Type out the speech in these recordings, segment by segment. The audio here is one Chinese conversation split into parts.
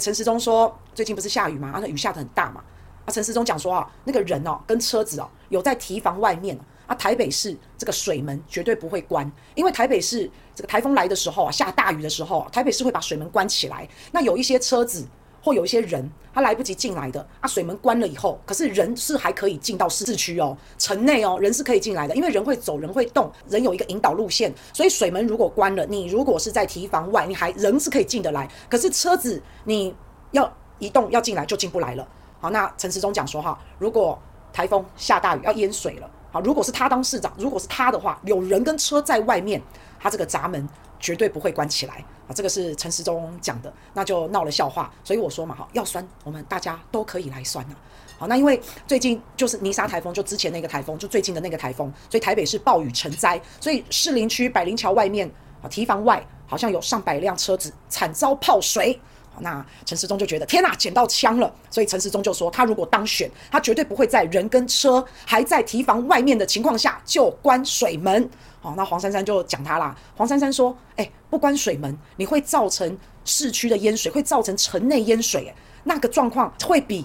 陈时中说最近不是下雨吗？啊，那雨下的很大嘛。啊，陈时中讲说啊，那个人哦跟车子哦有在提防外面啊，台北市这个水门绝对不会关，因为台北市这个台风来的时候啊，下大雨的时候啊，台北市会把水门关起来。那有一些车子。或有一些人他来不及进来的啊，水门关了以后，可是人是还可以进到市区哦，城内哦，人是可以进来的，因为人会走，人会动，人有一个引导路线，所以水门如果关了，你如果是在堤防外，你还人是可以进得来，可是车子你要移动要进来就进不来了。好，那陈时中讲说哈，如果台风下大雨要淹水了，好，如果是他当市长，如果是他的话，有人跟车在外面，他这个闸门绝对不会关起来。啊，这个是陈时中讲的，那就闹了笑话。所以我说嘛，哈，要酸，我们大家都可以来酸呐。好，那因为最近就是泥沙台风，就之前那个台风，就最近的那个台风，所以台北是暴雨成灾，所以士林区百灵桥外面啊，堤防外好像有上百辆车子惨遭泡水。那陈时中就觉得天哪，捡到枪了。所以陈时中就说，他如果当选，他绝对不会在人跟车还在提防外面的情况下就关水门。好，那黄珊珊就讲他啦。黄珊珊说，哎。不关水门，你会造成市区的淹水，会造成城内淹水，那个状况会比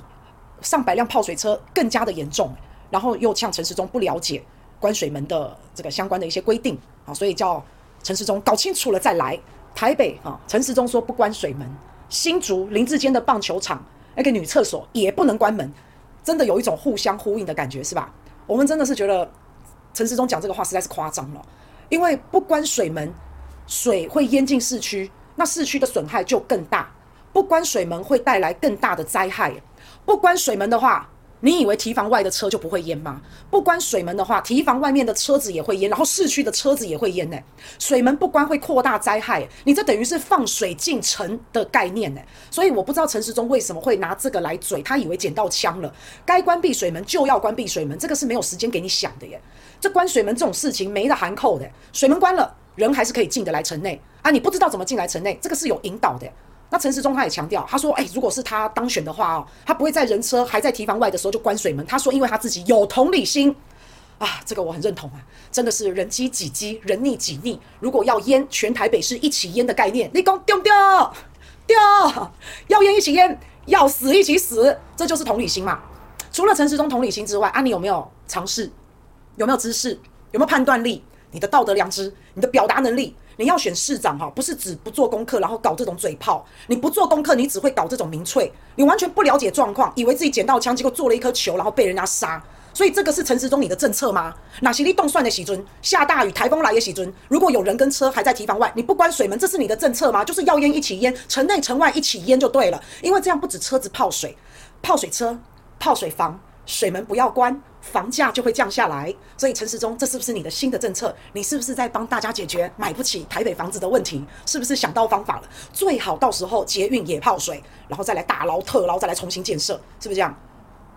上百辆泡水车更加的严重。然后又呛陈时中不了解关水门的这个相关的一些规定啊，所以叫陈时中搞清楚了再来。台北啊，陈时中说不关水门，新竹林志坚的棒球场那个女厕所也不能关门，真的有一种互相呼应的感觉，是吧？我们真的是觉得陈世忠讲这个话实在是夸张了，因为不关水门。水会淹进市区，那市区的损害就更大。不关水门会带来更大的灾害。不关水门的话，你以为提防外的车就不会淹吗？不关水门的话，提防外面的车子也会淹，然后市区的车子也会淹呢。水门不关会扩大灾害，你这等于是放水进城的概念呢。所以我不知道陈时中为什么会拿这个来嘴，他以为捡到枪了，该关闭水门就要关闭水门，这个是没有时间给你想的耶。这关水门这种事情没得含扣的，水门关了。人还是可以进得来城内啊！你不知道怎么进来城内，这个是有引导的。那陈时中他也强调，他说：“哎，如果是他当选的话哦，他不会在人车还在提防外的时候就关水门。他说，因为他自己有同理心啊，这个我很认同啊，真的是人饥己饥，人溺己溺。如果要淹全台北市一起淹的概念，你讲丢不丢？丢，要淹一起淹，要死一起死，这就是同理心嘛。除了陈时中同理心之外，啊，你有没有尝试？有没有知识？有没有判断力？”你的道德良知，你的表达能力，你要选市长哈，不是只不做功课，然后搞这种嘴炮。你不做功课，你只会搞这种民粹，你完全不了解状况，以为自己捡到枪，结果做了一颗球，然后被人家杀。所以这个是陈时中你的政策吗？哪些你动算的喜尊，下大雨，台风来也喜尊。如果有人跟车还在堤防外，你不关水门，这是你的政策吗？就是要淹一起淹，城内城外一起淹就对了。因为这样不止车子泡水，泡水车、泡水房。水门不要关，房价就会降下来。所以陈时中，这是不是你的新的政策？你是不是在帮大家解决买不起台北房子的问题？是不是想到方法了？最好到时候捷运也泡水，然后再来大捞特捞，再来重新建设，是不是这样？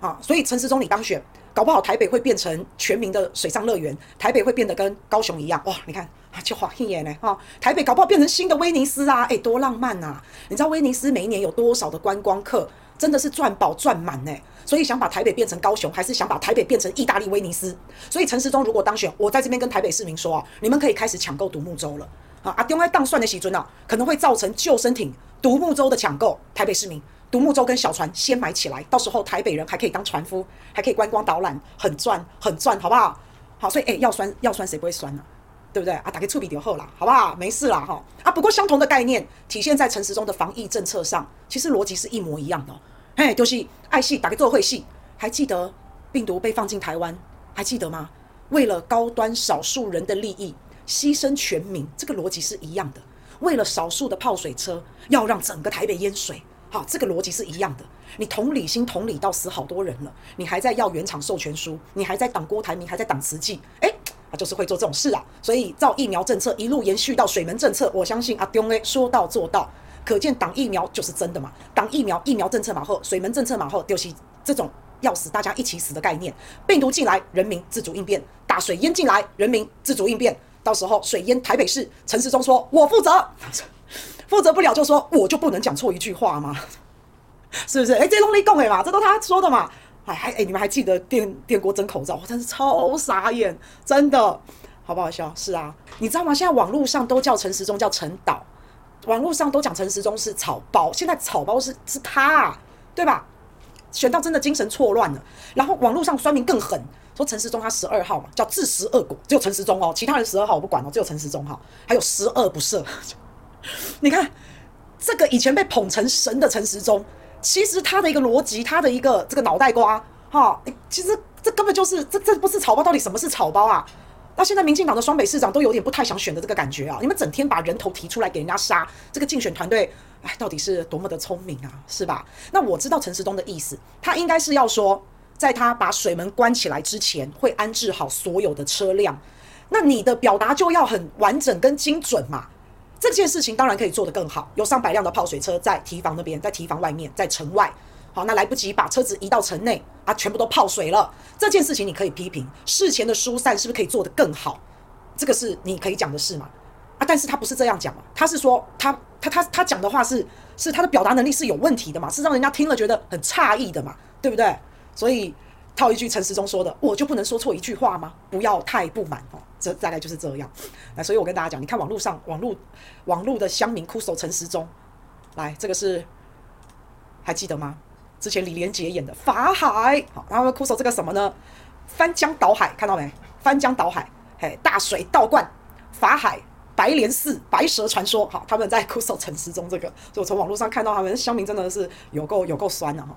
啊，所以陈时中你当选，搞不好台北会变成全民的水上乐园，台北会变得跟高雄一样哇！你看啊，就晃一眼呢哈，台北搞不好变成新的威尼斯啊，诶，多浪漫呐！你知道威尼斯每一年有多少的观光客？真的是赚饱赚满呢，所以想把台北变成高雄，还是想把台北变成意大利威尼斯？所以陈时中如果当选，我在这边跟台北市民说啊，你们可以开始抢购独木舟了啊！阿丢爱当算的喜尊啊，可能会造成救生艇、独木舟的抢购。台北市民，独木舟跟小船先买起来，到时候台北人还可以当船夫，还可以观光导览，很赚很赚，好不好？好，所以哎，要酸要酸，谁不会酸呢？对不对啊？打开触笔就好了，好不好？没事啦哈。啊，不过相同的概念体现在陈时中的防疫政策上，其实逻辑是一模一样的。嘿，就是爱戏打开做会戏，还记得病毒被放进台湾，还记得吗？为了高端少数人的利益，牺牲全民，这个逻辑是一样的。为了少数的泡水车，要让整个台北淹水，好，这个逻辑是一样的。你同理心同理到死好多人了，你还在要原厂授权书，你还在挡郭台铭，还在挡慈济，哎。就是会做这种事啊，所以照疫苗政策一路延续到水门政策，我相信阿中诶说到做到，可见挡疫苗就是真的嘛，挡疫苗疫苗政策马后，水门政策马后，就是这种要死大家一起死的概念，病毒进来人民自主应变，大水淹进来人民自主应变，到时候水淹台北市，陈时中说我负责，负责不了就说我就不能讲错一句话吗？是不是？哎，这东西讲的嘛，这都他说的嘛。哎，还哎，你们还记得电电锅蒸口罩？我真是超傻眼，真的，好不好笑？是啊，你知道吗？现在网络上都叫陈时中叫陈导，网络上都讲陈时中是草包，现在草包是是他啊，对吧？选到真的精神错乱了。然后网络上酸民更狠，说陈时中他十二号嘛，叫自食恶果，只有陈时中哦，其他人十二号我不管哦，只有陈时中哈，还有十恶不赦。你看这个以前被捧成神的陈时中，其实他的一个逻辑，他的一个这个脑袋瓜哈，其实这根本就是这这不是草包，到底什么是草包啊？那现在民进党的双北市长都有点不太想选的这个感觉啊！你们整天把人头提出来给人家杀，这个竞选团队，哎，到底是多么的聪明啊，是吧？那我知道陈时东的意思，他应该是要说，在他把水门关起来之前，会安置好所有的车辆。那你的表达就要很完整跟精准嘛。这件事情当然可以做得更好，有上百辆的泡水车在提防那边，在提防外面，在城外。好，那来不及把车子移到城内啊，全部都泡水了。这件事情你可以批评，事前的疏散是不是可以做得更好？这个是你可以讲的事嘛？啊，但是他不是这样讲嘛，他是说他他他他讲的话是是他的表达能力是有问题的嘛，是让人家听了觉得很诧异的嘛，对不对？所以套一句陈时中说的，我就不能说错一句话吗？不要太不满哦，这大概就是这样。来，所以我跟大家讲，你看网络上网络网络的乡民哭诉陈时中，来，这个是还记得吗？之前李连杰演的《法海》，好，然后哭诉这个什么呢？翻江倒海，看到没？翻江倒海，嘿，大水倒灌，法海、白莲寺、白蛇传说，好，他们在哭诉陈时中这个，所以我从网络上看到他们乡民真的是有够有够酸的哈。